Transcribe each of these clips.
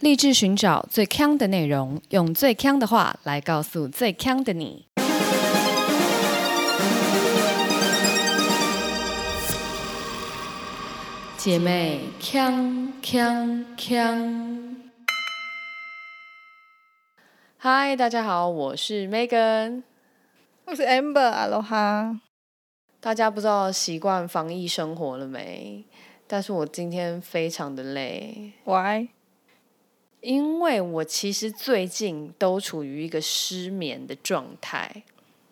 立志寻找最强的内容，用最强的话来告诉最强的你。姐妹，强强强！嗨，大家好，我是 Megan，我是 Amber，阿罗哈。大家不知道习惯防疫生活了没？但是我今天非常的累。Why？因为我其实最近都处于一个失眠的状态，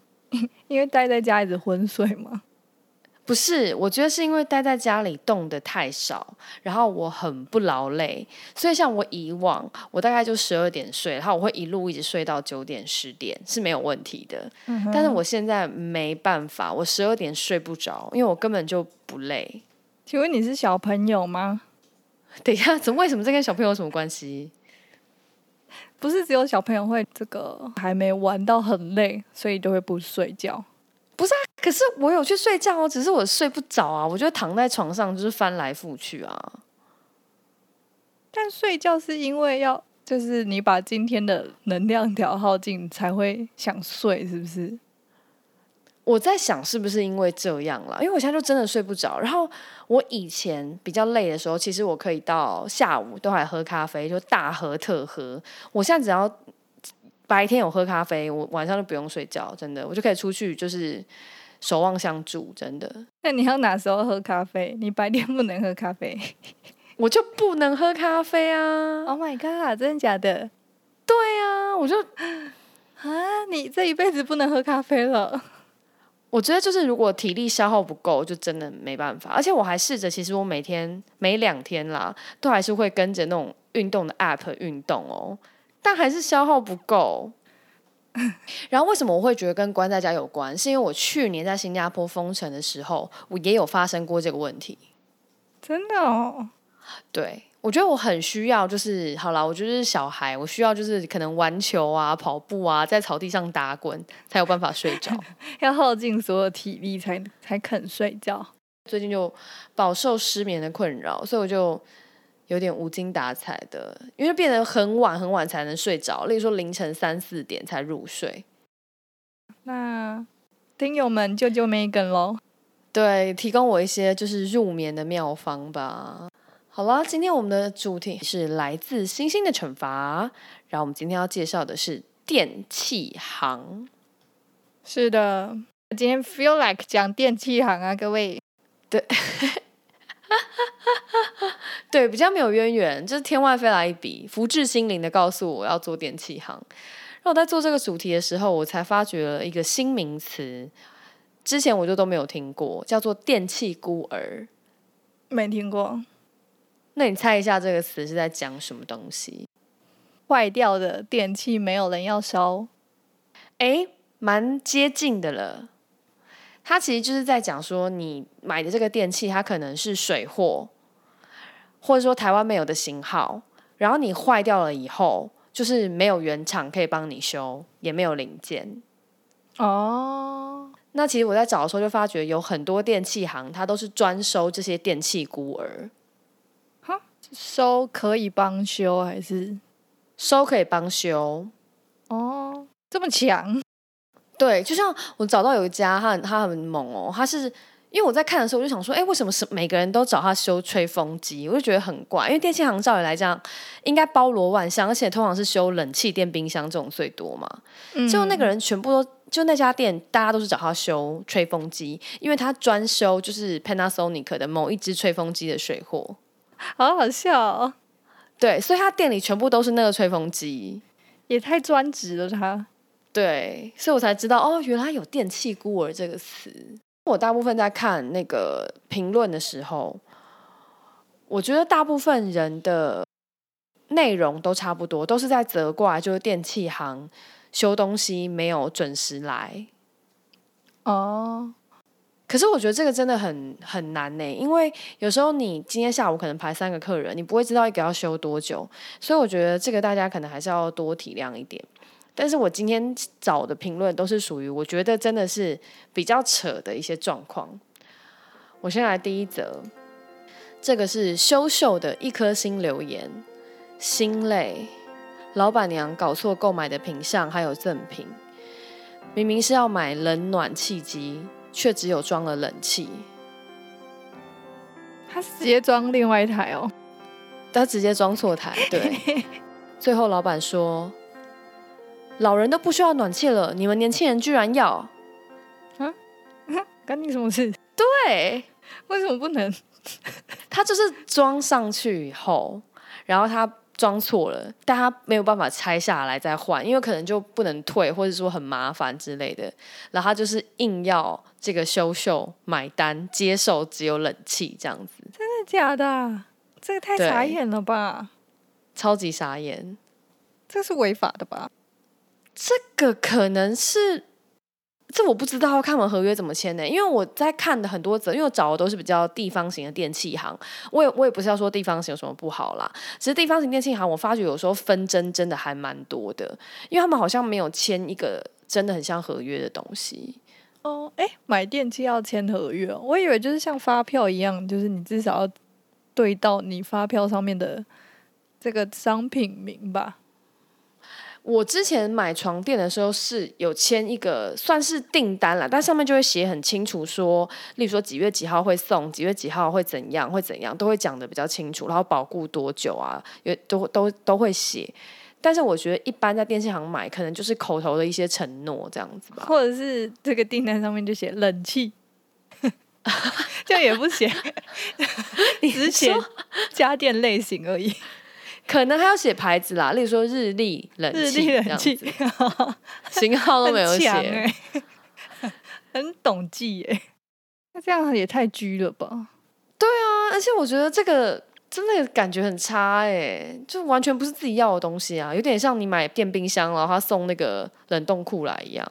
因为待在家一直昏睡吗。不是，我觉得是因为待在家里动的太少，然后我很不劳累，所以像我以往，我大概就十二点睡，然后我会一路一直睡到九点十点是没有问题的。嗯但是我现在没办法，我十二点睡不着，因为我根本就不累。请问你是小朋友吗？等一下，怎么为什么这跟小朋友有什么关系？不是只有小朋友会这个还没玩到很累，所以就会不睡觉。不是啊可是我有去睡觉哦，只是我睡不着啊，我就躺在床上就是翻来覆去啊。但睡觉是因为要，就是你把今天的能量调耗尽才会想睡，是不是？我在想是不是因为这样了，因为我现在就真的睡不着。然后我以前比较累的时候，其实我可以到下午都还喝咖啡，就大喝特喝。我现在只要白天有喝咖啡，我晚上就不用睡觉，真的，我就可以出去就是守望相助，真的。那你要哪时候喝咖啡？你白天不能喝咖啡。我就不能喝咖啡啊！Oh my god！真的假的？对啊，我就啊，你这一辈子不能喝咖啡了。我觉得就是如果体力消耗不够，就真的没办法。而且我还试着，其实我每天每两天啦，都还是会跟着那种运动的 app 运动哦，但还是消耗不够。然后为什么我会觉得跟关在家有关？是因为我去年在新加坡封城的时候，我也有发生过这个问题。真的哦。对，我觉得我很需要，就是好啦，我就是小孩，我需要就是可能玩球啊、跑步啊，在草地上打滚，才有办法睡着。要耗尽所有体力才才肯睡觉。最近就饱受失眠的困扰，所以我就有点无精打采的，因为变得很晚很晚才能睡着，例如说凌晨三四点才入睡。那听友们救救 Megan 喽！对，提供我一些就是入眠的妙方吧。好啦，今天我们的主题是来自星星的惩罚，然后我们今天要介绍的是电器行。是的，今天 feel like 讲电器行啊，各位。对，对比较没有渊源，就是天外飞来一笔，福至心灵的告诉我要做电器行。然后我在做这个主题的时候，我才发觉了一个新名词，之前我就都没有听过，叫做电器孤儿。没听过那你猜一下这个词是在讲什么东西？坏掉的电器没有人要烧，诶，蛮接近的了。它其实就是在讲说，你买的这个电器，它可能是水货，或者说台湾没有的型号，然后你坏掉了以后，就是没有原厂可以帮你修，也没有零件。哦，那其实我在找的时候就发觉，有很多电器行，它都是专收这些电器孤儿，收可以帮修还是？收可以帮修。哦，这么强？对，就像我找到有一家，他很他很猛哦，他是因为我在看的时候，我就想说，哎，为什么是每个人都找他修吹风机？我就觉得很怪，因为电器行照理来讲应该包罗万象，而且通常是修冷气、电冰箱这种最多嘛。嗯就那个人全部都，就那家店大家都是找他修吹风机，因为他专修就是 Panasonic 的某一支吹风机的水货。好好笑、哦，对，所以他店里全部都是那个吹风机。也太专职了他。对，所以我才知道哦，原来有“电器孤儿”这个词。我大部分在看那个评论的时候，我觉得大部分人的内容都差不多，都是在责怪就是电器行修东西没有准时来。哦，可是我觉得这个真的很很难呢，因为有时候你今天下午可能排三个客人，你不会知道一个要修多久，所以我觉得这个大家可能还是要多体谅一点。但是我今天找的评论都是属于我觉得真的是比较扯的一些状况。我先来第一则，这个是修秀的一颗星留言，心累，老板娘搞错购买的品项还有赠品，明明是要买冷暖气机，却只有装了冷气。他是直接装另外一台哦，他直接装错台，对。最后老板说：“老人都不需要暖气了，你们年轻人居然要。”啊，干你什么事？对，为什么不能？他就是装上去以后，然后他装错了，但他没有办法拆下来再换，因为可能就不能退，或者说很麻烦之类的。然后他就是硬要这个修秀买单，接受只有冷气这样子。真的假的？这个太傻眼了吧？超级傻眼。这是违法的吧？这个可能是，这我不知道看完合约怎么签呢，因为我在看的很多则，因为我找的都是比较地方型的电器行，我也我也不是要说地方型有什么不好啦，只是地方型电器行，我发觉有时候纷争真的还蛮多的，因为他们好像没有签一个真的很像合约的东西。哦，哎，买电器要签合约，我以为就是像发票一样，就是你至少要对到你发票上面的这个商品名吧。我之前买床垫的时候是有签一个算是订单啦，但上面就会写很清楚说，例如说几月几号会送，几月几号会怎样，会怎样，都会讲的比较清楚，然后保固多久啊，也都都都会写。但是我觉得一般在电器行买，可能就是口头的一些承诺这样子吧。或者是这个订单上面就写冷气，这样也不写，只写家电类型而已。可能还要写牌子啦，例如说日历冷日气这样历冷气。子，型号都没有很强写。哎、很懂记哎、那这样也太拘了吧？啊而且我觉得这个真的感觉很差哎、就完全不是自己要的东西啊，有点像你买电冰箱，然后他送那个冷冻库来一样。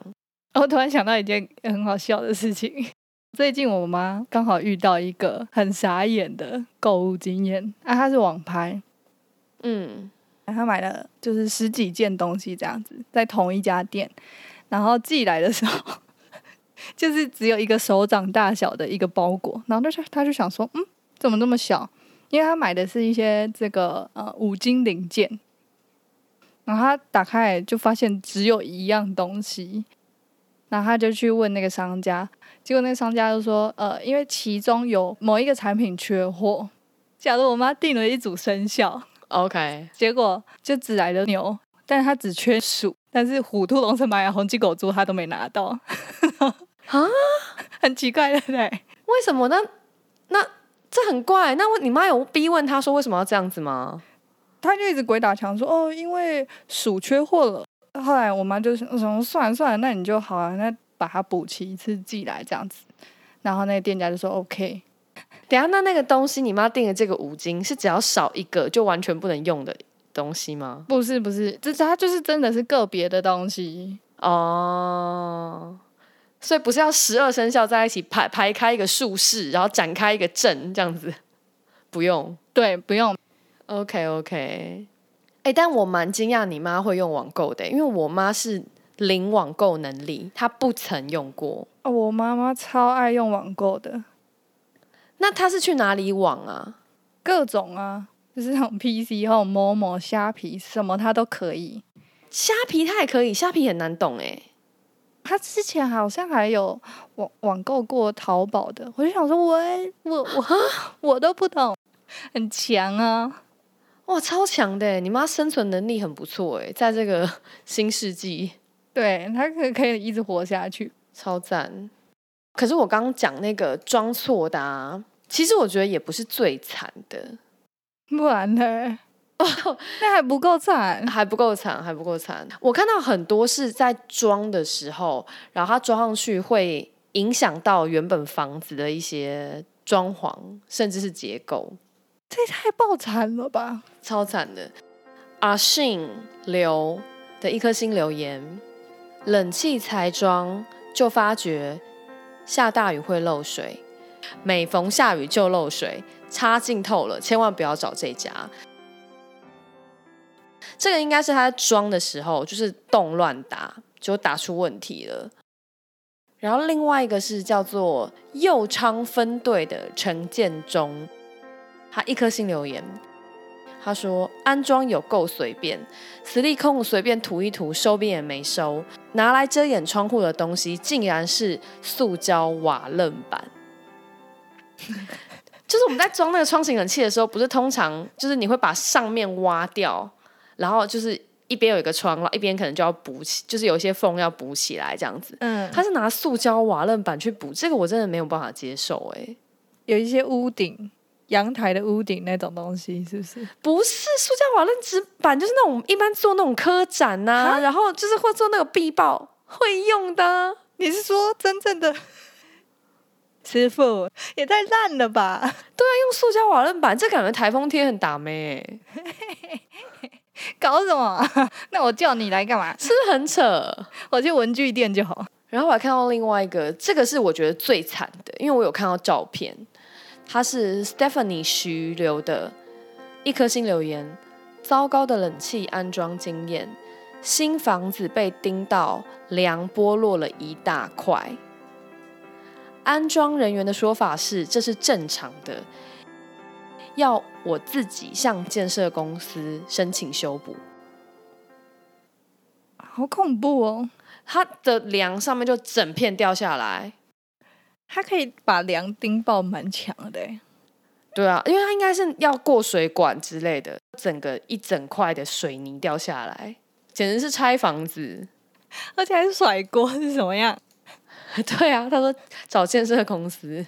我突然想到一件很好笑的事情，最近我妈刚好遇到一个很傻眼的购物经验。啊，她是网拍，嗯，他买了就是十几件东西这样子，在同一家店，然后寄来的时候，就是只有一个手掌大小的一个包裹，然后就他就想说，嗯，怎么这么小？因为他买的是一些这个呃五金零件，然后他打开就发现只有一样东西，然后他就去问那个商家，结果那个商家就说，呃，因为其中有某一个产品缺货。假如我妈订了一组生肖，OK，结果就只来了牛，但是他只缺鼠，但是虎、兔、龙、蛇、马、羊、红鸡、狗、猪他都没拿到，啊？很奇怪，对不对？为什么？呢那这很怪。那我你妈有逼问他说为什么要这样子吗？他就一直鬼打墙说哦，因为鼠缺货了。后来我妈就想说算了算了，那你就好啊，那把它补齐一次寄来这样子。然后那个店家就说 OK，等下，那那个东西你妈订的这个五金是只要少一个就完全不能用的东西吗？不是不是，这它就是真的是个别的东西。哦，所以不是要十二生肖在一起排排开一个竖式，然后展开一个阵这样子，不用。对，不用 OK OK，哎、但我蛮惊讶你妈会用网购的，因为我妈是零网购能力，她不曾用过。哦，我妈妈超爱用网购的，那他是去哪里网啊？各种啊，就是那种 PC 还有某某虾皮什么他都可以。虾皮他也可以，虾皮很难懂哎。他之前好像还有网网购过淘宝的，我就想说我，我我我都不懂，很强啊！哇，超强的！你妈生存能力很不错哎，在这个 新世纪，对他可可以一直活下去。超赞。可是我刚刚讲那个装错的啊，其实我觉得也不是最惨的，不然呢？哦那还不够惨。还不够惨，还不够惨。我看到很多是在装的时候，然后它装上去会影响到原本房子的一些装潢，甚至是结构，这也太爆惨了吧！超惨的。阿信留的一颗星留言：冷气才装就发觉下大雨会漏水，每逢下雨就漏水，差劲透了，千万不要找这家。这个应该是他装的时候就是动乱打，就打出问题了。然后另外一个是叫做右昌分队的陈建中，他一颗星留言，他说安装有够随便，磁力控随便涂一涂，收边也没收，拿来遮掩窗户的东西竟然是塑胶瓦楞板。就是我们在装那个窗型冷气的时候，不是通常就是你会把上面挖掉，然后就是一边有一个窗，然后一边可能就要补起，就是有一些缝要补起来这样子。嗯，他是拿塑胶瓦楞板去补，这个我真的没有办法接受哎、有一些屋顶、阳台的屋顶那种东西，是不是？不是塑胶瓦楞纸板，就是那种一般做那种科展呐、然后就是会做那个壁报会用的啊。你是说真正的师傅也太烂了吧？用塑胶瓦楞板，这感觉台风天很打咩、欸，搞什么啊？那我叫你来干嘛？是不是很扯？我去文具店就好。然后我还看到另外一个，这个是我觉得最惨的，因为我有看到照片，它是 Stephanie 徐留的一颗星留言：糟糕的冷气安装经验，新房子被叮到梁剥落了一大块。安装人员的说法是这是正常的，要我自己向建设公司申请修补。好恐怖哦！它的梁上面就整片掉下来，它可以把梁钉爆蛮强的欸，对啊，因为它应该是要过水管之类的，整个一整块的水泥掉下来，简直是拆房子。而且还是甩锅是什么样？对啊，他说找建设公司，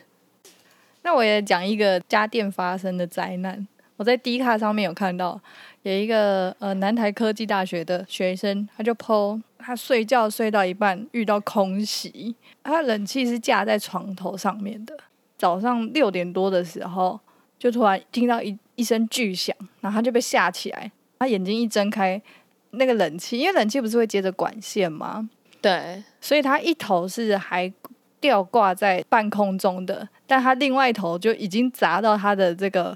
那我也讲一个家电发生的灾难。我在 D 卡上面有看到，有一个呃南台科技大学的学生，他就 PO 他睡觉睡到一半遇到空袭，他冷气是架在床头上面的。早上六点多的时候，就突然听到一一声巨响，然后他就被吓起来。他眼睛一睁开，那个冷气，因为冷气不是会接着管线吗？对，所以他一头是还吊挂在半空中的，但他另外一头就已经砸到他的这个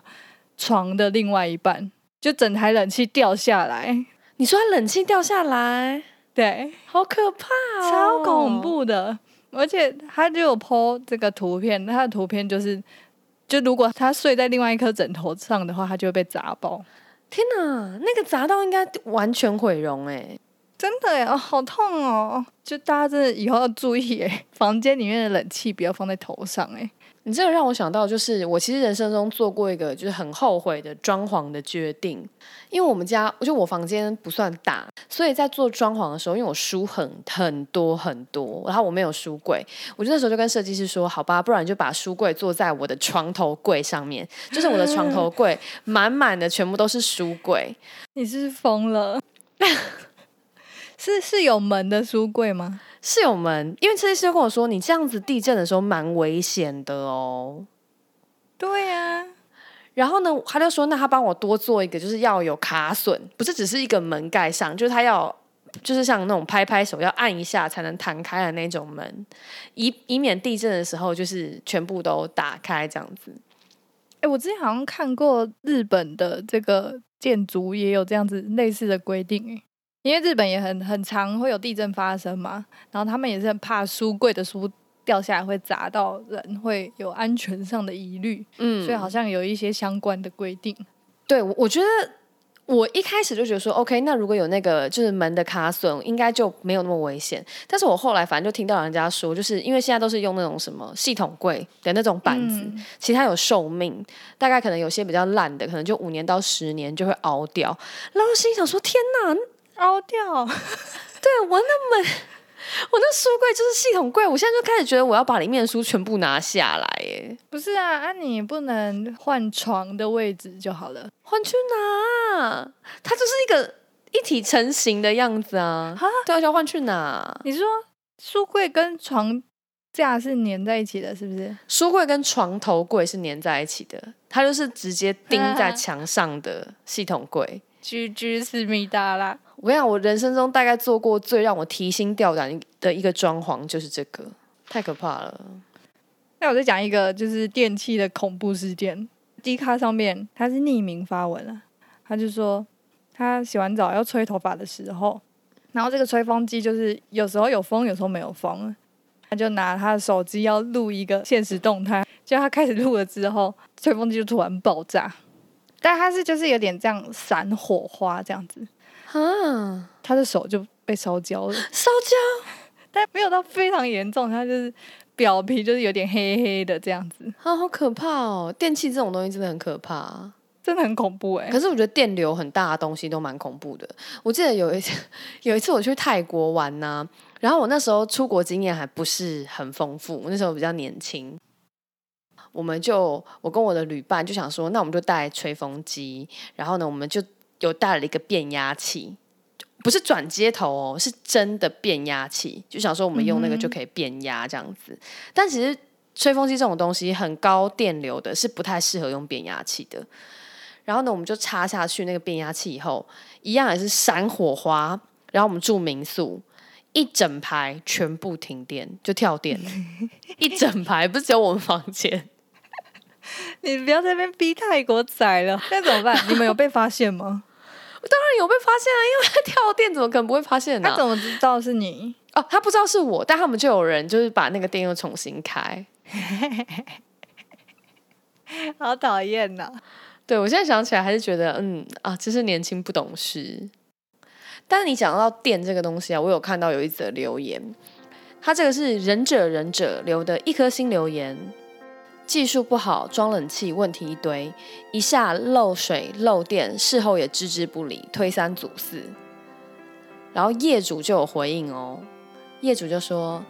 床的另外一半，就整台冷气掉下来，你说它冷气掉下来，对，好可怕哦，超恐！怖的。而且他就有 po 这个图片，他的图片就是，就如果他睡在另外一颗枕头上的话，他就会被砸爆。天哪，那个砸到应该完全毁容哎，真的耶，哦，好痛哦！就大家真的以后要注意哎，房间里面的冷气不要放在头上哎。你这个让我想到，就是我其实人生中做过一个就是很后悔的装潢的决定，因为我们家就我房间不算大，所以在做装潢的时候，因为我书很很多很多，然后我没有书柜，我就那时候就跟设计师说，好吧，不然就把书柜做在我的床头柜上面，就是我的床头柜满满的全部都是书柜，你是不是疯了？是是有门的书柜吗？是有门，因为设计师跟我说，你这样子地震的时候蛮危险的哦。对呀、然后呢，他就说，那他帮我多做一个，就是要有卡榫，不是只是一个门盖上，就是他要，就是像那种拍拍手要按一下才能弹开的那种门，以以免地震的时候就是全部都打开这样子。哎、我之前好像看过日本的这个建筑也有这样子类似的规定哎，因为日本也很很常会有地震发生嘛，然后他们也是很怕书柜的书掉下来会砸到人，会有安全上的疑虑，嗯所以好像有一些相关的规定。对，我我觉得我一开始就觉得说，OK，那如果有那个就是门的卡榫，应该就没有那么危险。但是我后来反正就听到人家说，就是因为现在都是用那种什么系统柜的那种板子，嗯其实它有寿命，大概可能有些比较烂的，可能就五年到十年就会凹掉。然后心想说，天哪，凹掉，对我那么。我那书柜就是系统柜，我现在就开始觉得我要把里面的书全部拿下来，耶，不是啊，啊你不能换床的位置就好了。换去哪？它就是一个一体成型的样子啊！对啊，要换去哪？你是说书柜跟床架是粘在一起的，是不是？书柜跟床头柜是粘在一起的，它就是直接钉在墙上的系统柜。居居思密达啦。我跟你讲，我人生中大概做过最让我提心吊胆的一个装潢就是这个，太可怕了。那我再讲一个，就是电器的恐怖事件。D 卡上面他是匿名发文啊，他就说他洗完澡要吹头发的时候，然后这个吹风机就是有时候有风，有时候没有风，他就拿他的手机要录一个现实动态，结果他开始录了之后，吹风机就突然爆炸，但它是就是有点这样闪火花这样子，啊，他的手就被烧焦了，烧焦但没有到非常严重，他就是表皮就是有点黑黑的这样子，啊，好可怕哦！电器这种东西真的很可怕。真的很恐怖哎、可是我觉得电流很大的东西都蛮恐怖的。我记得有一次，有一次我去泰国玩呢、然后我那时候出国经验还不是很丰富，我那时候比较年轻。我们就我跟我的旅伴就想说，那我们就带吹风机，然后呢，我们就有带了一个变压器，不是转接头哦，是真的变压器，就想说我们用那个就可以变压这样子。但其实吹风机这种东西很高电流的，是不太适合用变压器的。然后呢，我们就插下去那个变压器以后，一样也是闪火花。然后我们住民宿，一整排全部停电，就跳电了，一整排不是只有我们房间。你不要在那边逼泰国仔了，那怎么办？你们有被发现吗？当然有被发现啊，因为他跳电，怎么可能不会发现呢、他怎么知道是你？哦，他不知道是我，但他们就有人就是把那个电又重新开。好讨厌呐！对我现在想起来还是觉得，嗯啊，真是年轻不懂事。但是你讲到电这个东西啊，我有看到有一则留言，他这个是忍者忍者留的一颗星留言，技术不好，装冷气问题一堆，一下漏水漏电，事后也置之不理，推三阻四。然后业主就有回应哦，业主就说：“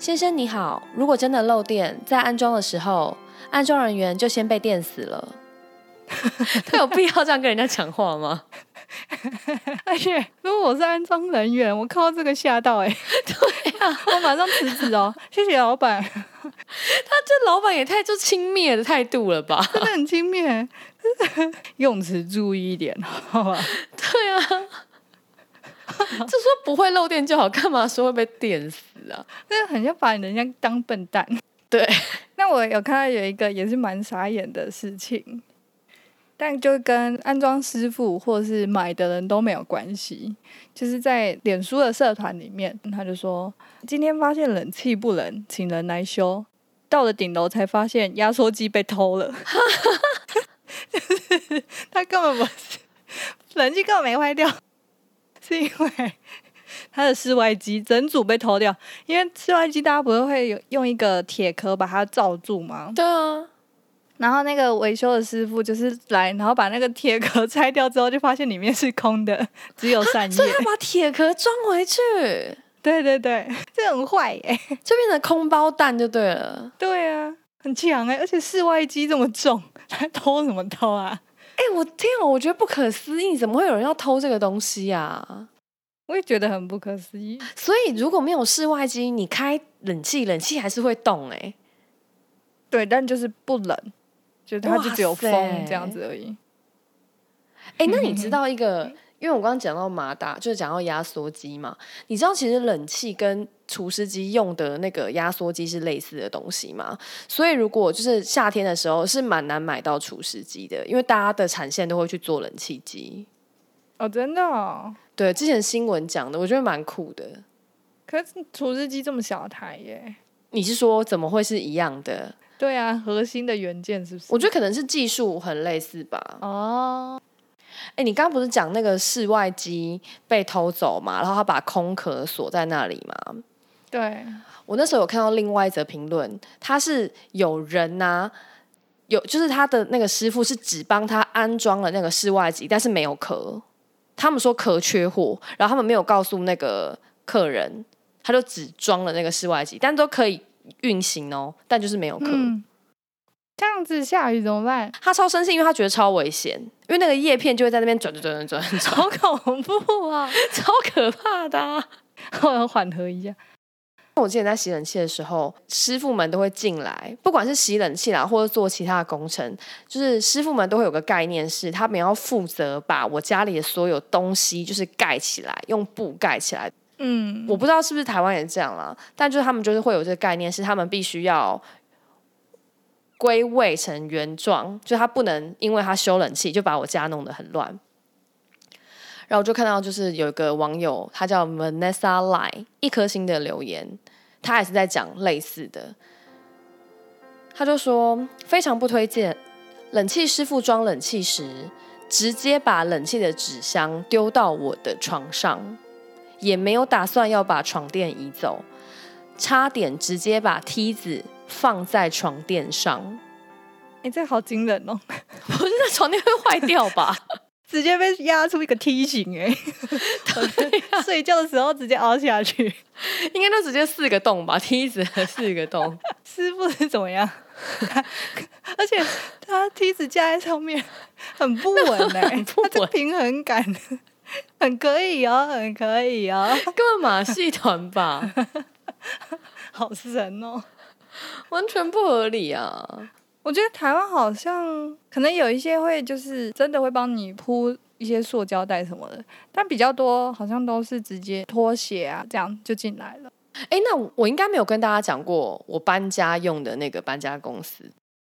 先生你好，如果真的漏电，在安装的时候，安装人员就先被电死了。” 他有必要这样跟人家讲话吗？而且如果我是安装人员，我看到这个吓到哎、对呀、我马上辞职哦，谢谢老板，他这老板也太就轻蔑的态度了吧？真的很轻蔑，用词注意一点，好吧？对啊，就说不会漏电就好，干嘛说会被电死啊？真的很像把人家当笨蛋。对，那我有看到有一个也是蛮傻眼的事情，但就跟安装师傅或是买的人都没有关系，就是在脸书的社团里面，他就说今天发现冷气不冷，请人来修。到了顶楼才发现压缩机被偷了，他根本不是冷气根本没坏掉，是因为他的室外机整组被偷掉，因为室外机大家不是会有用一个铁壳把它罩住吗？对啊，然后那个维修的师傅就是来，然后把那个铁壳拆掉之后，就发现里面是空的，只有扇叶 所以。他把铁壳装回去，对 对对，这很坏耶、就变成空包蛋就对了。对啊，很强哎、而且室外机这么重，他偷什么偷啊？哎、我天啊，我觉得不可思议，怎么会有人要偷这个东西啊？我也觉得很不可思议。所以如果没有室外机，你开冷气，冷气还是会动哎、对，但就是不冷，就是它就只有风这样子而已。哎、那你知道一个？因为我刚刚讲到马达，就是讲到压缩机嘛。你知道其实冷气跟除湿机用的那个压缩机是类似的东西吗？所以如果就是夏天的时候是蛮难买到除湿机的，因为大家的产线都会去做冷气机。哦，真的哦。对，之前新闻讲的，我觉得蛮酷的。可是除湿机这么小台耶？你是说怎么会是一样的？对啊，核心的元件是不是？我觉得可能是技术很类似吧。哦，哎、你刚刚不是讲那个室外机被偷走嘛？然后他把空壳锁在那里嘛？对，我那时候有看到另外一则评论，他是有人呐、有就是他的那个师傅是只帮他安装了那个室外机，但是没有壳。他们说壳缺货，然后他们没有告诉那个客人，他就只装了那个室外机，但都可以运行哦，但就是没有壳。嗯，这样子下雨怎么办？他超生气，因为他觉得超危险，因为那个叶片就会在那边转转转转转转，好 恐怖啊！超可怕的、啊。我要缓和一下。我之前在洗冷气的时候，师傅们都会进来，不管是洗冷气啦，或者做其他的工程，就是师傅们都会有个概念是，他们要负责把我家里的所有东西就是盖起来，用布盖起来。嗯，我不知道是不是台湾也这样啦，但就是他们就是会有这个概念，是他们必须要归位成原状，就他不能因为他修冷气就把我家弄得很乱。然后我就看到，就是有一个网友，他叫 Vanessa Lai，一颗星的留言，他也是在讲类似的。他就说非常不推荐冷气师傅装冷气时，直接把冷气的纸箱丢到我的床上，也没有打算要把床垫移走，差点直接把梯子放在床垫上。哎、这好惊人哦！我觉得床垫会坏掉吧？直接被压出一个梯形 哎、睡觉的时候直接凹下去。应该都直接四个洞吧？梯子的四个洞。师傅是怎么样？而且他梯子架在上面很不稳哎、他这平衡感 很可以哦，很可以哦，根本马戏团吧，好神哦！完全不合理啊！我觉得台湾好像可能有一些会就是真的会帮你铺一些塑胶袋什么的，但比较多好像都是直接拖鞋啊这样就进来了。哎，那我我应该没有跟大家讲过我搬家用的那个搬家公司。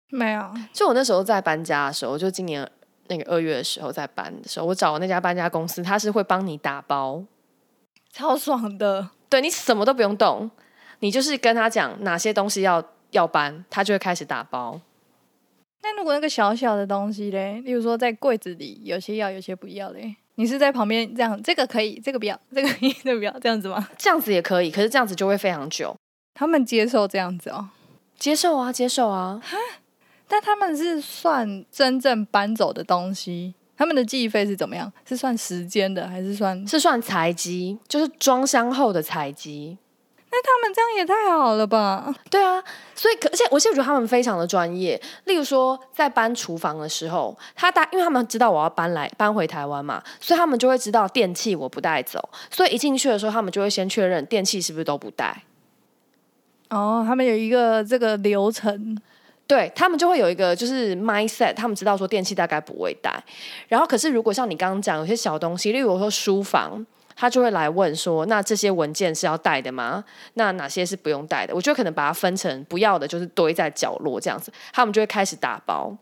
没有，就我那时候在搬家的时候，就今年那个二月的时候在搬的时候，我找的那家搬家公司，他是会帮你打包，超爽的。对你什么都不用动，你就是跟他讲哪些东西要要搬，他就会开始打包。那如果那个小小的东西嘞，例如说在柜子里，有些要，有些不要嘞，你是在旁边这样，这个可以，这个不要，这个可以，这个不要，这样子吗？这样子也可以，可是这样子就会非常久。他们接受这样子哦，接受啊，接受啊，但他们是算真正搬走的东西，他们的记忆费是怎么样？是算时间的，还是算？是算财机，就是装箱后的财机。他们这样也太好了吧？对啊，所以可而且我现在觉得他们非常的专业。例如说，在搬厨房的时候，他大因为他们知道我要搬来搬回台湾嘛，所以他们就会知道电器我不带走，所以一进去的时候，他们就会先确认电器是不是都不带。哦，他们有一个这个流程，对他们就会有一个就是 mindset，他们知道说电器大概不会带。然后可是如果像你刚刚讲有些小东西，例如说书房。他就会来问说：“那这些文件是要带的吗？那哪些是不用带的？”我觉得可能把它分成不要的，就是堆在角落这样子。他们就会开始打包。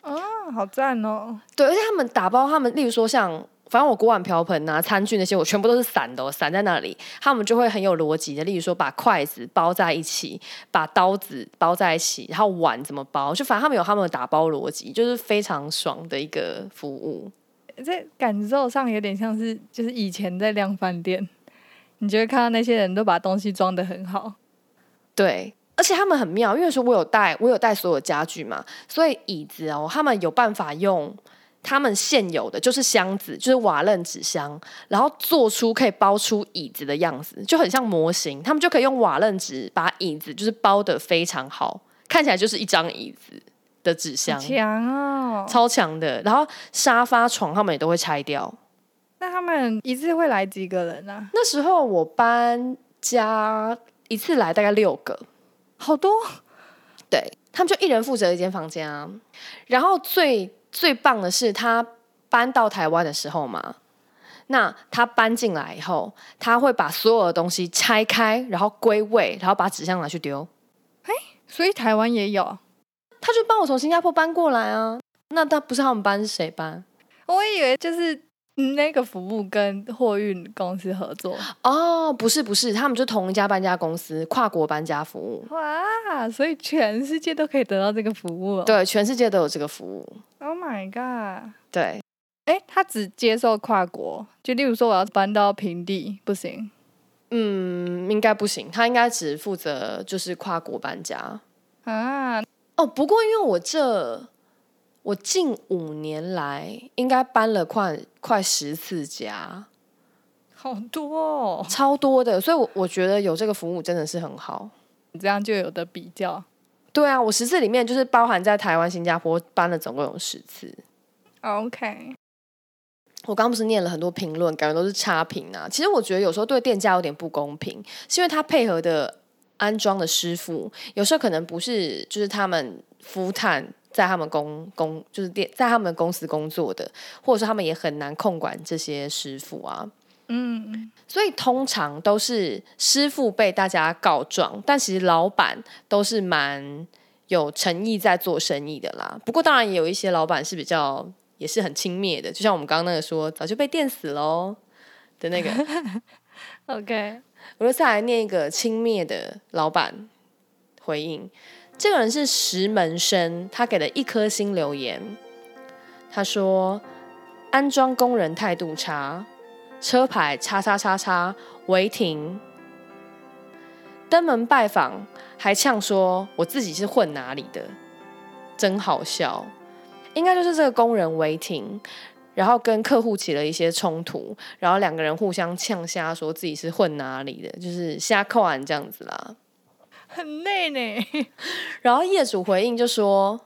啊，好赞哦！对，而且他们打包，他们例如说像，反正我锅碗瓢盆啊、餐具那些，我全部都是散的、哦，散在那里。他们就会很有逻辑的，例如说把筷子包在一起，把刀子包在一起，然后碗怎么包，就反正他们有他们的打包逻辑，就是非常爽的一个服务。在感受上有点像是，就是以前在量饭店，你就会看到那些人都把东西装的很好。对，而且他们很妙，因为说我有带，我有带所有家具嘛，所以椅子哦，他们有办法用他们现有的，就是箱子，就是瓦楞纸箱，然后做出可以包出椅子的样子，就很像模型。他们就可以用瓦楞纸把椅子就是包的非常好，看起来就是一张椅子的纸箱，强哦！超强的。然后沙发、床他们也都会拆掉。那他们一次会来几个人啊？那时候我搬家一次来大概六个，好多对他们就一人负责一间房间啊。然后最最棒的是，他搬到台湾的时候嘛，那他搬进来以后，他会把所有的东西拆开，然后归位，然后把纸箱拿去丢。所以台湾也有。他就帮我从新加坡搬过来啊。那他不是他们搬是谁搬？我以为就是那个服务跟货运公司合作。哦，不是不是，他们就同一家搬家公司，跨国搬家服务。哇，所以全世界都可以得到这个服务、哦。对，全世界都有这个服务。，Oh my god！对，哎，他只接受跨国，就例如说我要搬到平地不行。嗯，应该不行，他应该只负责就是跨国搬家。啊，哦，不过因为我这我近五年来应该搬了快快十次家，好多哦，超多的，所以我我觉得有这个服务真的是很好。你这样就有的比较。对啊，我十次里面就是包含在台湾、新加坡搬了总共有十次。OK，我刚刚不是念了很多评论，感觉都是差评啊。其实我觉得有时候对店家有点不公平，是因为他配合的安装的师傅，有时候可能不是就是他们夫探在他们公公就是店在他们公司工作的，或者说他们也很难控管这些师傅啊。嗯，所以通常都是师傅被大家告状，但其实老板都是蛮有诚意在做生意的啦。不过当然也有一些老板是比较也是很轻蔑的，就像我们刚刚那个说早就被电死喽的那个。OK，我就再来念一个轻蔑的老板回应，这个人是石门生，他给了一颗星留言，他说安装工人态度差，车牌叉叉叉叉违停，登门拜访还呛说我自己是混哪里的，真好笑。应该就是这个工人违停，然后跟客户起了一些冲突，然后两个人互相呛瞎，说自己是混哪里的，就是瞎扣案这样子啦。很累呢。然后业主回应就说：“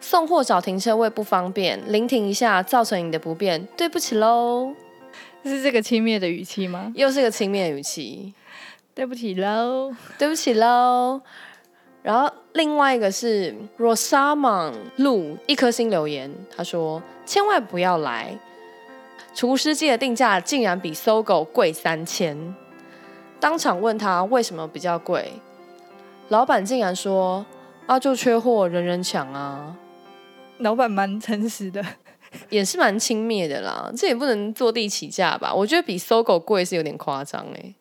送货找停车位不方便，临停一下造成你的不便，对不起喽。是这个轻蔑的语气吗？”又是个轻蔑语气，对不起喽。对不起喽。然后另外一个是 Rosamond 路一颗星留言，他说：“千万不要来，厨师机的定价竟然比搜狗贵三千。”当场问他为什么比较贵，老板竟然说：“啊，就缺货，人人抢啊。”老板蛮诚实的，也是蛮轻蔑的啦，这也不能坐地起价吧？我觉得比搜狗贵是有点夸张哎，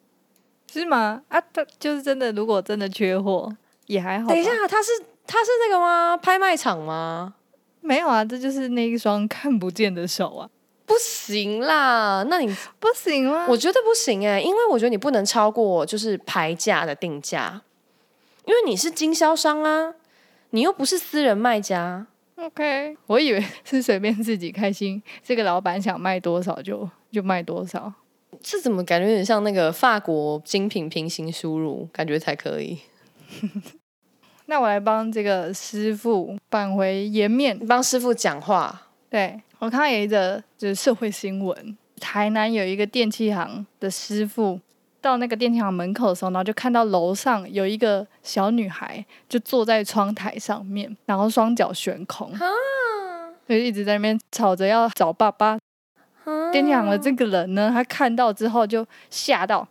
是吗？啊，他就是真的，如果真的缺货也还好。等一下，他是他是那个吗？拍卖场吗？没有啊，这就是那一双看不见的手啊！不行啦，那你不行吗？我觉得不行哎，因为我觉得你不能超过就是牌价的定价，因为你是经销商啊，你又不是私人卖家。OK，我以为是随便自己开心，这个老板想卖多少就就卖多少。这怎么感觉有点像那个法国精品平行输入，感觉才可以。那我来帮这个师傅返回颜面，帮师傅讲话。对我看到有一个就是社会新闻，台南有一个电器行的师傅到那个电梯行门口的时候，然后就看到楼上有一个小女孩就坐在窗台上面，然后双脚悬空，就一直在那边吵着要找爸爸。电梯行的这个人呢，他看到之后就吓到，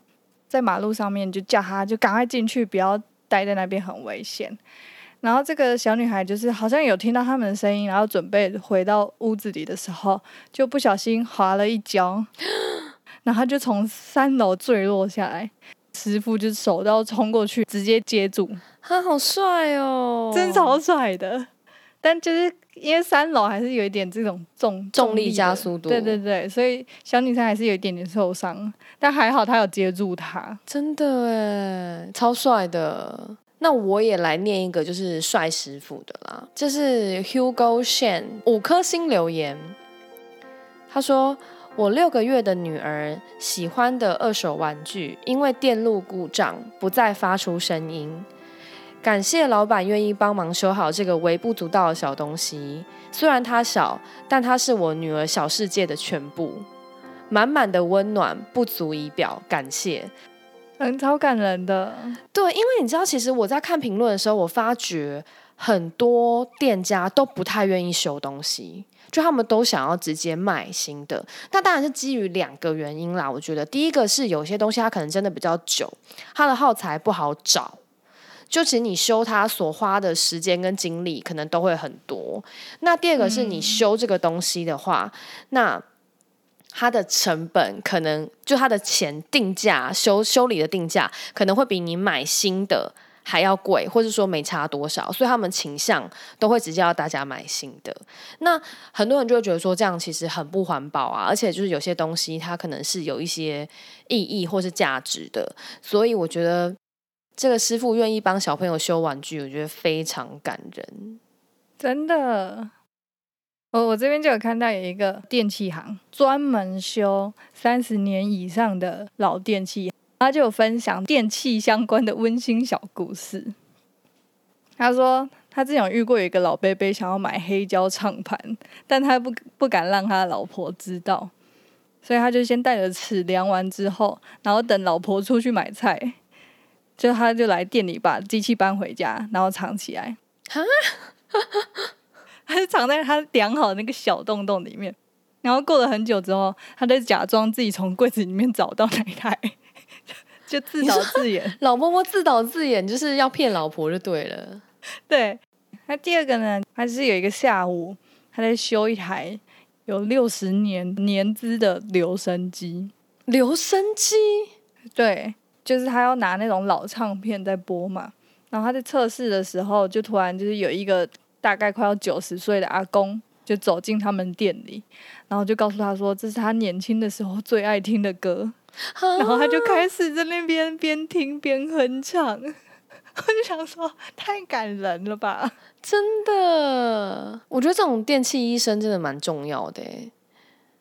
在马路上面就叫他就赶快进去，不要待在那边，很危险。然后这个小女孩就是好像有听到他们的声音，然后准备回到屋子里的时候，就不小心滑了一跤，然后就从三楼坠落下来。师傅就手刀冲过去，直接接住。他好帅哦，真超帅的。但就是因为三楼还是有一点这种重重力的加速度对对对，所以小女生还是有一点点受伤，但还好他有接住他。真的哎，超帅的。那我也来念一个，就是帅师傅的啦，这是 Hugo Shan 五颗星留言。他说：“我六个月的女儿喜欢的二手玩具，因为电路故障不再发出声音。感谢老板愿意帮忙修好这个微不足道的小东西。虽然它小，但它是我女儿小世界的全部，满满的温暖不足以表。感谢。”很超感人的，对，因为你知道，其实我在看评论的时候，我发觉很多店家都不太愿意修东西，就他们都想要直接卖新的。那当然是基于两个原因啦。我觉得第一个是有些东西它可能真的比较久，它的耗材不好找，就其实你修它所花的时间跟精力可能都会很多。那第二个是你修这个东西的话，那它的成本可能就它的钱定价修修理的定价可能会比你买新的还要贵，或者说没差多少，所以他们倾向都会直接要大家买新的。那很多人就会觉得说这样其实很不环保啊，而且就是有些东西它可能是有一些意义或是价值的，所以我觉得这个师傅愿意帮小朋友修玩具，我觉得非常感人，真的。我我这边就有看到有一个电器行，专门修三十年以上的老电器，他就有分享电器相关的温馨小故事。他说他之前有遇过有一个老伯伯想要买黑胶唱盘，但他不不敢让他老婆知道，所以他就先带着尺量完之后，然后等老婆出去买菜，就他就来店里把机器搬回家，然后藏起来。哈。他是藏在他量好的那个小洞洞里面，然后过了很久之后，他在假装自己从柜子里面找到那一台，就自导自演。老婆婆自导自演就是要骗老婆就对了。对，那第二个呢，他是有一个下午，他在修一台有六十年年资的留声机。留声机？对，就是他要拿那种老唱片在播嘛。然后他在测试的时候，就突然就是有一个大概快要九十岁的阿公就走进他们店里，然后就告诉他说这是他年轻的时候最爱听的歌，然后他就开始在那边边听边哼唱。我就想说，太感人了吧！真的，我觉得这种电器医生真的蛮重要的欸。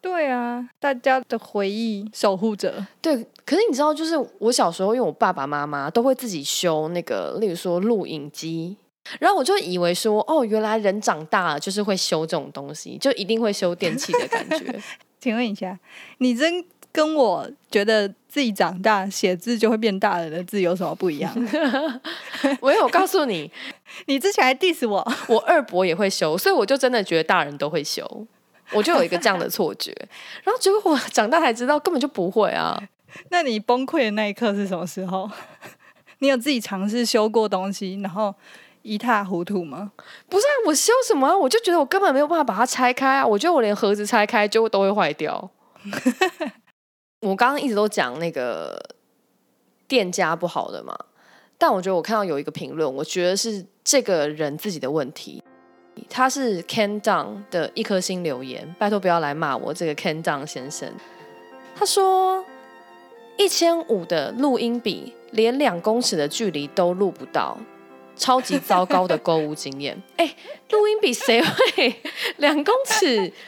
对啊，大家的回忆守护者。对，可是你知道，就是我小时候，因为我爸爸妈妈都会自己修那个，例如说录影机，然后我就以为说，哦，原来人长大了就是会修这种东西，就一定会修电器的感觉。请问一下，你真跟我觉得自己长大写字就会变大人的字有什么不一样？我有告诉你，你之前还 diss 我，我二伯也会修，所以我就真的觉得大人都会修，我就有一个这样的错觉。然后结果我长大才知道，根本就不会啊。那你崩溃的那一刻是什么时候？你有自己尝试修过东西，然后一塌糊涂吗？不是啊，我修什么啊？我就觉得我根本没有办法把它拆开啊！我觉得我连盒子拆开就都会坏掉。我刚刚一直都讲那个店家不好的嘛，但我觉得我看到有一个评论，我觉得是这个人自己的问题。他是 Ken Down 的一颗星留言，拜托不要来骂我这个 Ken Down 先生。他说一千五的录音笔连两公尺的距离都录不到，超级糟糕的购物经验。哎，录音笔谁会两公尺？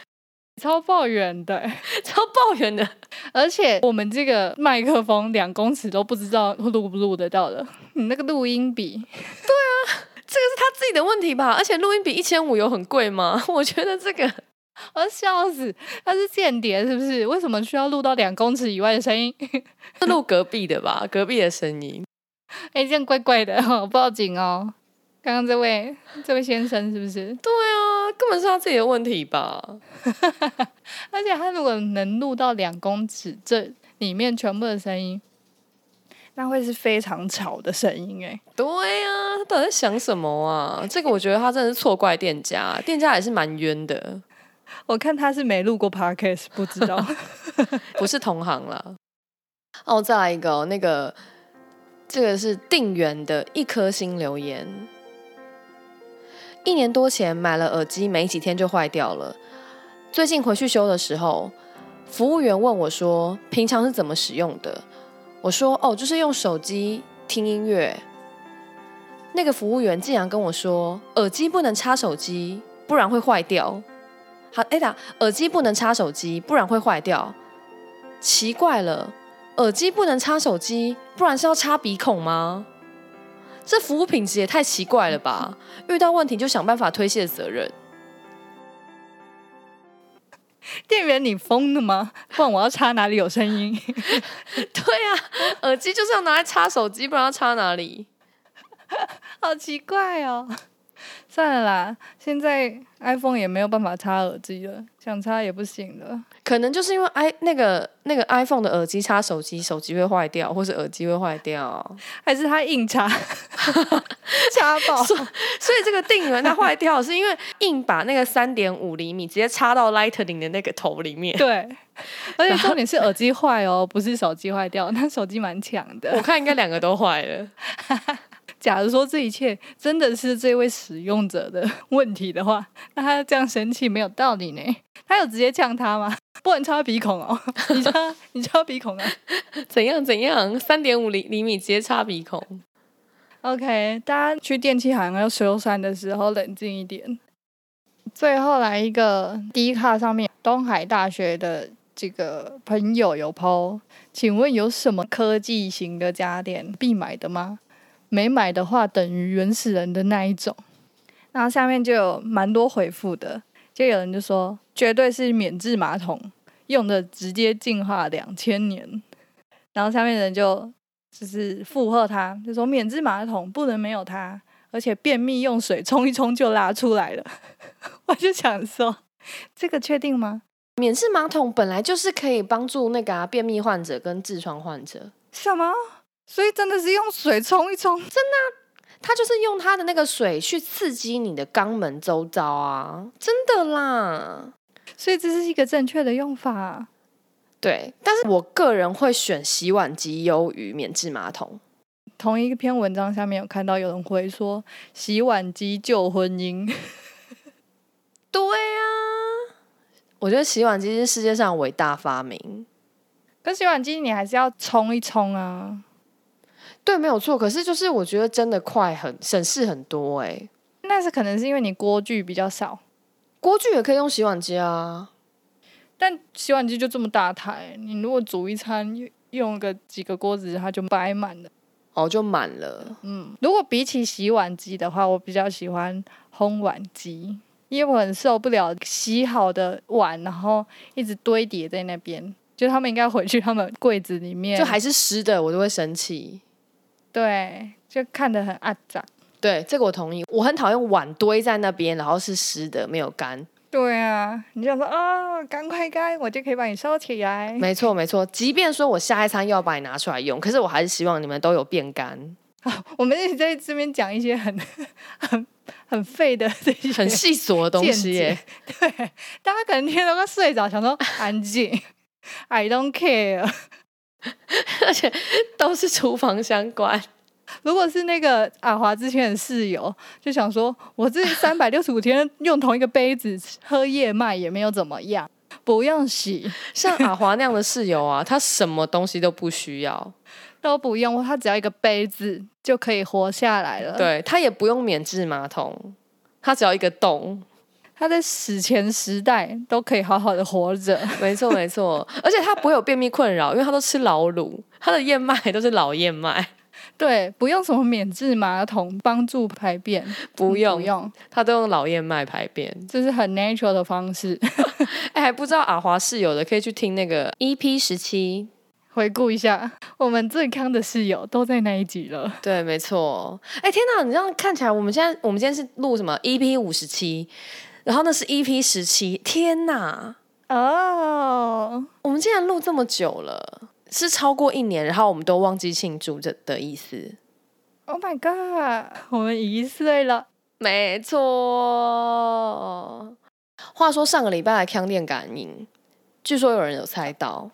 超抱怨的，超抱怨的，而且我们这个麦克风两公尺都不知道录不录得到的。你那个录音笔，对啊，这个是他自己的问题吧？而且录音笔一千五有很贵吗？我觉得这个，我要笑死，他是间谍是不是？为什么需要录到两公尺以外的声音？是录隔壁的吧？隔壁的声音，哎，这样怪怪的，报警哦。刚刚这位这位先生是不是？对啊，根本是他自己的问题吧。而且他如果能录到两公尺这里面全部的声音，那会是非常吵的声音哎。对啊，他到底在想什么啊？这个我觉得他真的是错怪店家，店家也是蛮冤的。我看他是没录过 podcast，不知道，不是同行了。哦，再来一个，那个这个是定远的一颗星留言。一年多前买了耳机，没几天就坏掉了。最近回去修的时候，服务员问我说：“平常是怎么使用的？”我说：“哦，就是用手机听音乐。”那个服务员竟然跟我说：“耳机不能插手机，不然会坏掉。”好，哎呀，耳机不能插手机，不然会坏掉。奇怪了，耳机不能插手机，不然是要插鼻孔吗？这服务品质也太奇怪了吧！遇到问题就想办法推卸责任。店员，你疯了吗？不然我要插哪里有声音？对呀，耳机就是要拿来插手机，不然要插哪里？好奇怪哦。算了啦，现在 iPhone 也没有办法插耳机了，想插也不行了。可能就是因为 i 那个那个 iPhone 的耳机插手机，手机会坏掉，或是耳机会坏掉，还是它硬插 插爆？所以这个定源它坏掉，是因为硬把那个三点五厘米直接插到 Lightning 的那个头里面。对，而且重点是耳机坏哦，不是手机坏掉。那手机蛮强的，我看应该两个都坏了。假如说这一切真的是这位使用者的问题的话，那他这样生气没有道理呢？他有直接呛他吗？不能插鼻孔哦，你插你插鼻孔啊？怎样怎样？三点五厘厘米直接插鼻孔？OK，大家去电器行要修缮的时候冷静一点。最后来一个低卡上面，东海大学的这个朋友有 PO，请问有什么科技型的家电必买的吗？没买的话，等于原始人的那一种。然后下面就有蛮多回复的，就有人就说绝对是免治马桶，用的直接进化两千年。然后下面人就就是附和他，就说免治马桶不能没有它，而且便秘用水冲一冲就拉出来了。我就想说，这个确定吗？免治马桶本来就是可以帮助那个啊便秘患者跟痔疮患者。什么？所以真的是用水冲一冲，真的，他就是用他的那个水去刺激你的肛门周遭啊，真的啦。所以这是一个正确的用法，对。但是我个人会选洗碗机优于免治马桶，同一篇文章下面有看到有人回说，洗碗机救婚姻。对呀、我觉得洗碗机是世界上伟大发明。可洗碗机你还是要冲一冲啊。对，没有错。可是就是我觉得真的快很省事很多哎、那是可能是因为你锅具比较少，锅具也可以用洗碗机啊。但洗碗机就这么大台，你如果煮一餐用用个几个锅子，它就摆满了。哦，就满了。嗯，如果比起洗碗机的话，我比较喜欢烘碗机，因为我很受不了洗好的碗，然后一直堆叠在那边。就他们应该回去他们柜子里面，就还是湿的，我都会生气。对，就看得很阿杂。对，这个我同意。我很讨厌碗堆在那边，然后是湿的，没有干。对啊，你就说啊，赶快干，我就可以把你收起来。没错，没错。即便说我下一餐又要把你拿出来用，可是我还是希望你们都有变干，我们一直在这边讲一些很 很很废的这些很细琐的东西耶。对，大家可能听到快睡着，想说安静，I don't care。而且都是厨房相关。如果是那个阿华之前的室友，就想说，我这三百六十五天用同一个杯子喝燕麦也没有怎么样，不用洗，像阿华那样的室友啊，他什么东西都不需要，都不用，他只要一个杯子就可以活下来了。，对他也不用免治马桶，他只要一个洞。他在史前时代都可以好好的活着。没错，没错，而且他不会有便秘困扰，因为他都吃老卤，他的燕麦都是老燕麦，对，不用什么免治马桶帮助排便，不用不用，他都用老燕麦排便。这是很 natural 的方式。哎，还不知道阿华室友的，可以去听那个 EP 十七。回顾一下，我们最康的室友都在那一集了。对，没错。哎，天哪，你这样看起来，我们现在我们今天是录什么 EP 五十七，然后那是 EP 十七。天哪，哦，我们竟然录这么久了，是超过一年，然后我们都忘记庆祝这的意思。Oh my god！我们一岁了，没错。话说上个礼拜的康电感应，据说有人有猜到，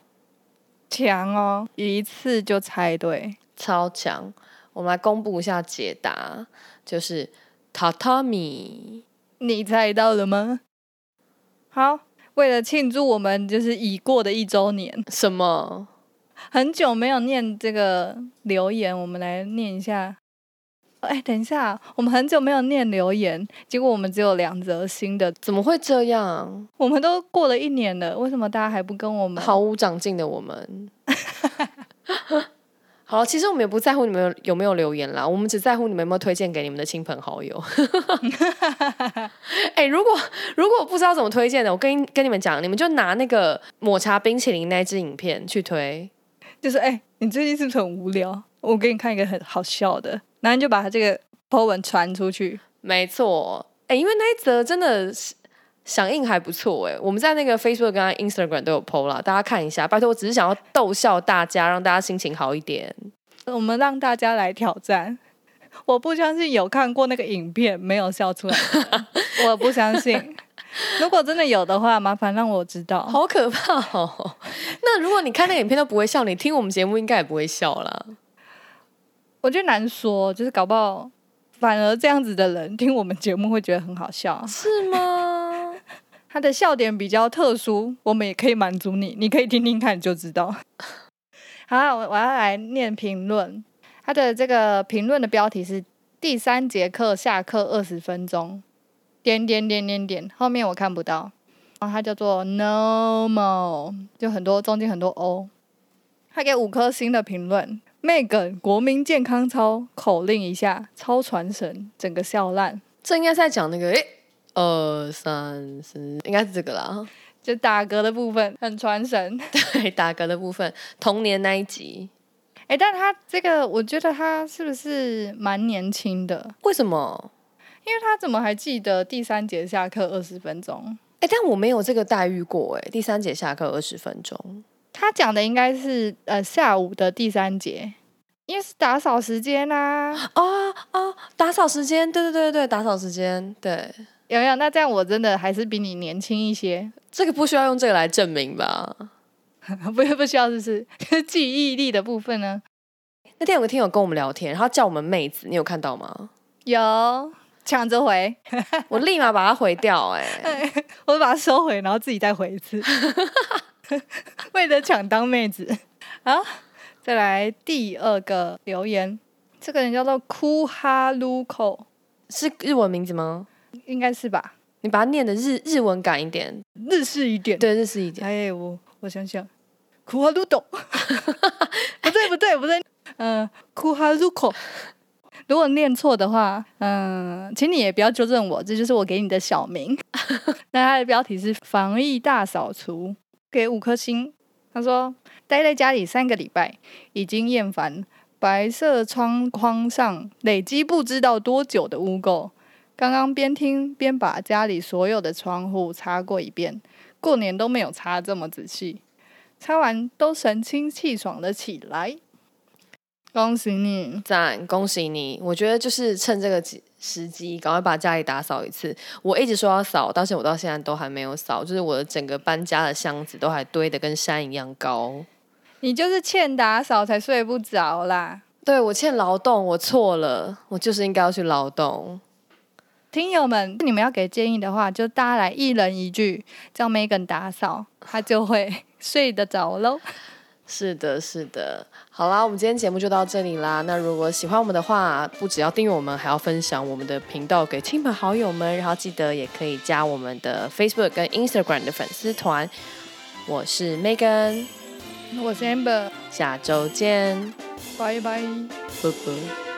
强哦，一次就猜对。超强。我们来公布一下解答，就是榻榻米。你猜到了吗？好，为了庆祝我们就是已过的一周年，什么？很久没有念这个留言，我们来念一下。哎，等一下，我们很久没有念留言，结果我们只有两则新的。怎么会这样？我们都过了一年了，为什么大家还不跟我们？毫无长进的我们。好，其实我们也不在乎你们有有没有留言啦，我们只在乎你们有没有推荐给你们的亲朋好友。哎、如果如果不知道怎么推荐的，我跟跟你们讲，你们就拿那个抹茶冰淇淋那支影片去推。就是哎、你最近是不是很无聊？我给你看一个很好笑的，然后你就把这个 po 文传出去。没错，哎、因为那一则真的是响应还不错哎，我们在那个 Facebook 跟 Instagram 都有 PO 啦，大家看一下，拜托，我只是想要逗笑大家，让大家心情好一点。我们让大家来挑战。我不相信有看过那个影片没有笑出来，我不相信。如果真的有的话，麻烦让我知道。好可怕哦！那如果你看那个影片都不会笑，你听我们节目应该也不会笑啦。我觉得难说，就是搞不好反而这样子的人听我们节目会觉得很好笑，是吗？他的笑点比较特殊，我们也可以满足你，你可以听听看就知道。好，我我要来念评论，他的这个评论的标题是第三节课下课二十分钟，点点点点点，后面我看不到，然后他叫做 normal，就很多中间很多 o，他给五颗星的评论。Megan 国民健康操口令一下，超传神，整个笑烂。这应该是在讲那个，诶，二三四，应该是这个啦。就打嗝的部分很传神，对，打嗝的部分，童年那一集，哎、但他这个我觉得他是不是蛮年轻的？为什么？因为他怎么还记得第三节下课二十分钟？哎，但我没有这个待遇过，哎，第三节下课二十分钟，他讲的应该是呃下午的第三节，因为是打扫时间啊。哦哦，打扫时间，对对对对，打扫时间，对，有没有？那这样我真的还是比你年轻一些，这个不需要用这个来证明吧？不不需要，是不是？记忆力的部分呢？那天有个听友跟我们聊天，然后叫我们妹子，你有看到吗？有抢着回，我立马把它回掉、哎，我就把它收回，然后自己再回一次，为了抢当妹子。好，再来第二个留言，这个人叫做库哈鲁口，是日文名字吗？应该是吧？你把它念的日日文感一点，日式一点。对，日式一点。哎，我我想想，库哈鲁斗，不对不对不对，嗯，库哈鲁口。如果念错的话，嗯，请你也不要纠正我，这就是我给你的小名。那它的标题是“防疫大扫除”，给五颗星。他说，待在家里三个礼拜，已经厌烦白色窗框上累积不知道多久的污垢。刚刚边听边把家里所有的窗户擦过一遍，过年都没有擦这么仔细。擦完都神清气爽的起来。恭喜你！赞，恭喜你！我觉得就是趁这个机时机，赶快把家里打扫一次。我一直说要扫，但是我到现在都还没有扫，就是我的整个搬家的箱子都还堆得跟山一样高。你就是欠打扫才睡不着啦。对我欠劳动，我错了，我就是应该要去劳动。听友们，你们要给建议的话，就大家来一人一句，叫 Megan 打扫，他就会睡得着喽。是的，是的。好啦，我们今天节目就到这里啦。那如果喜欢我们的话，不只要订阅我们，还要分享我们的频道给亲朋好友们，然后记得也可以加我们的 Facebook 跟 Instagram 的粉丝团。我是 Megan，我是 Amber，下周见，拜拜。拜拜。